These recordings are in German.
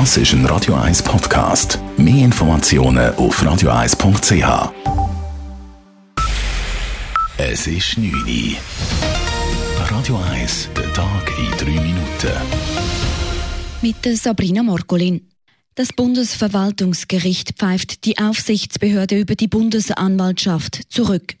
Das ist ein Radio 1 Podcast. Mehr Informationen auf radio1.ch. Es ist 9 Uhr. Radio 1, der Tag in 3 Minuten. Mit Sabrina Morgolin. Das Bundesverwaltungsgericht pfeift die Aufsichtsbehörde über die Bundesanwaltschaft zurück.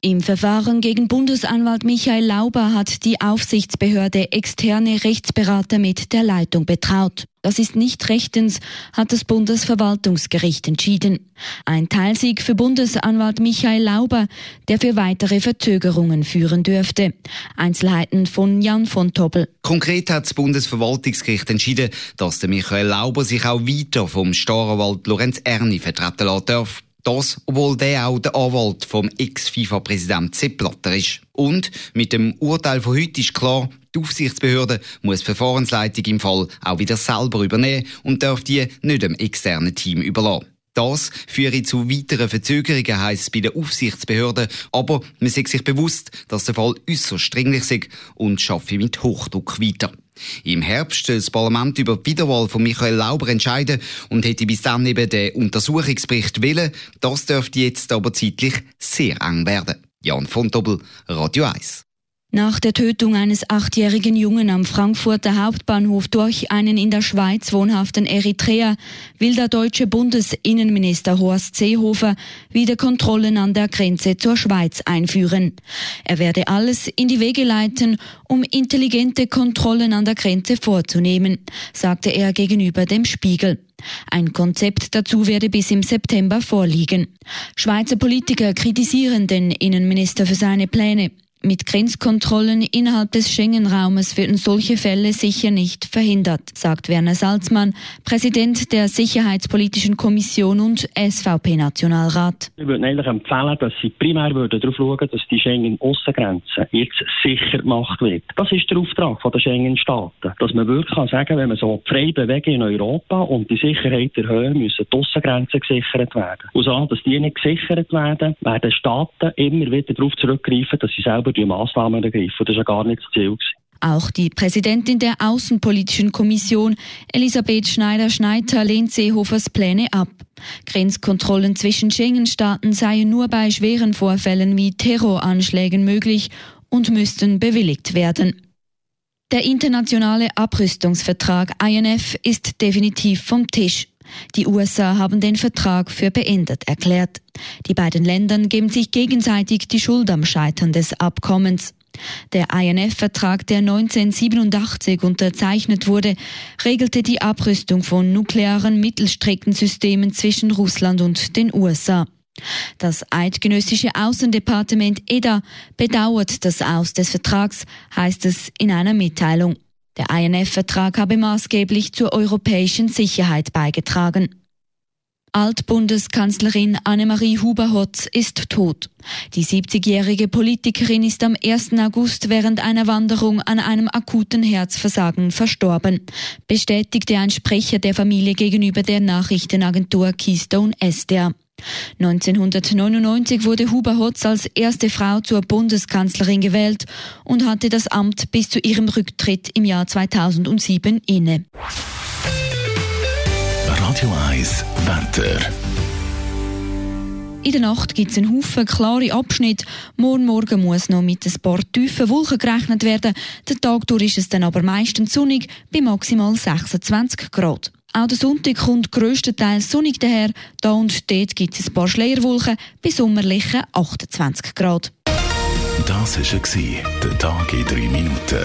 Im Verfahren gegen Bundesanwalt Michael Lauber hat die Aufsichtsbehörde externe Rechtsberater mit der Leitung betraut. Das ist nicht rechtens, hat das Bundesverwaltungsgericht entschieden. Ein Teilsieg für Bundesanwalt Michael Lauber, der für weitere Verzögerungen führen dürfte. Einzelheiten von Jan von Tobbel. Konkret hat das Bundesverwaltungsgericht entschieden, dass der Michael Lauber sich auch weiter vom Staranwalt Lorenz Erni vertreten lassen darf. Das, obwohl der auch der Anwalt vom Ex-FIFA-Präsident Sepp Blatter ist. Und mit dem Urteil von heute ist klar, die Aufsichtsbehörde muss die Verfahrensleitung im Fall auch wieder selber übernehmen und darf die nicht dem externen Team überlassen. Das führe zu weiteren Verzögerungen, heisst es bei der Aufsichtsbehörde. Aber man ist sich bewusst, dass der Fall äußerst dringlich ist und schaffe mit Hochdruck weiter. Im Herbst soll das Parlament über die Wiederwahl von Michael Lauber entscheiden und hätte bis dann eben den Untersuchungsbericht willen. Das dürfte jetzt aber zeitlich sehr eng werden. Jan von Dobbel, Radio 1. Nach der Tötung eines achtjährigen Jungen am Frankfurter Hauptbahnhof durch einen in der Schweiz wohnhaften Eritreer will der deutsche Bundesinnenminister Horst Seehofer wieder Kontrollen an der Grenze zur Schweiz einführen. Er werde alles in die Wege leiten, um intelligente Kontrollen an der Grenze vorzunehmen, sagte er gegenüber dem Spiegel. Ein Konzept dazu werde bis im September vorliegen. Schweizer Politiker kritisieren den Innenminister für seine Pläne. Mit Grenzkontrollen innerhalb des Schengen-Raumes würden solche Fälle sicher nicht verhindert, sagt Werner Salzmann, Präsident der Sicherheitspolitischen Kommission und SVP-Nationalrat. Wir würden eigentlich empfehlen, dass Sie primär darauf schauen, dass die Schengen-Aussengrenze jetzt sicher gemacht wird. Das ist der Auftrag der Schengen-Staaten. Dass man wirklich kann sagen, wenn man so frei bewegen in Europa und die Sicherheit erhöhen, müssen die Aussengrenzen gesichert werden. Und so, dass die nicht gesichert werden, werden Staaten immer wieder darauf zurückgreifen, dass sie selber die Massnahmen ergreifen. Das war ja gar nicht das Ziel. Auch die Präsidentin der Außenpolitischen Kommission, Elisabeth Schneider-Schneiter, lehnt Seehofers Pläne ab. Grenzkontrollen zwischen Schengen-Staaten seien nur bei schweren Vorfällen wie Terroranschlägen möglich und müssten bewilligt werden. Der internationale Abrüstungsvertrag INF ist definitiv vom Tisch. Die USA haben den Vertrag für beendet erklärt. Die beiden Länder geben sich gegenseitig die Schuld am Scheitern des Abkommens. Der INF-Vertrag, der 1987 unterzeichnet wurde, regelte die Abrüstung von nuklearen Mittelstreckensystemen zwischen Russland und den USA. Das eidgenössische Außendepartement EDA bedauert das Aus des Vertrags, heißt es in einer Mitteilung. Der INF-Vertrag habe maßgeblich zur europäischen Sicherheit beigetragen. Altbundeskanzlerin Annemarie Huber-Hotz ist tot. Die 70-jährige Politikerin ist am 1. August während einer Wanderung an einem akuten Herzversagen verstorben, bestätigte ein Sprecher der Familie gegenüber der Nachrichtenagentur Keystone SDR. 1999 wurde Huber Hotz als erste Frau zur Bundeskanzlerin gewählt und hatte das Amt bis zu ihrem Rücktritt im Jahr 2007 inne. Radio 1 Wetter. In der Nacht gibt es einen Haufen klare Abschnitte. Morgen Morgen muss noch mit ein paar tiefen Wolken gerechnet werden. Der Tag durch ist es dann aber meistens sonnig bei maximal 26 Grad. Auch der Sonntag kommt grösstenteils sonnig daher. Da und dort gibt es ein paar Schleierwolken bei sommerlichen 28 Grad. Das war der Tag in drei Minuten.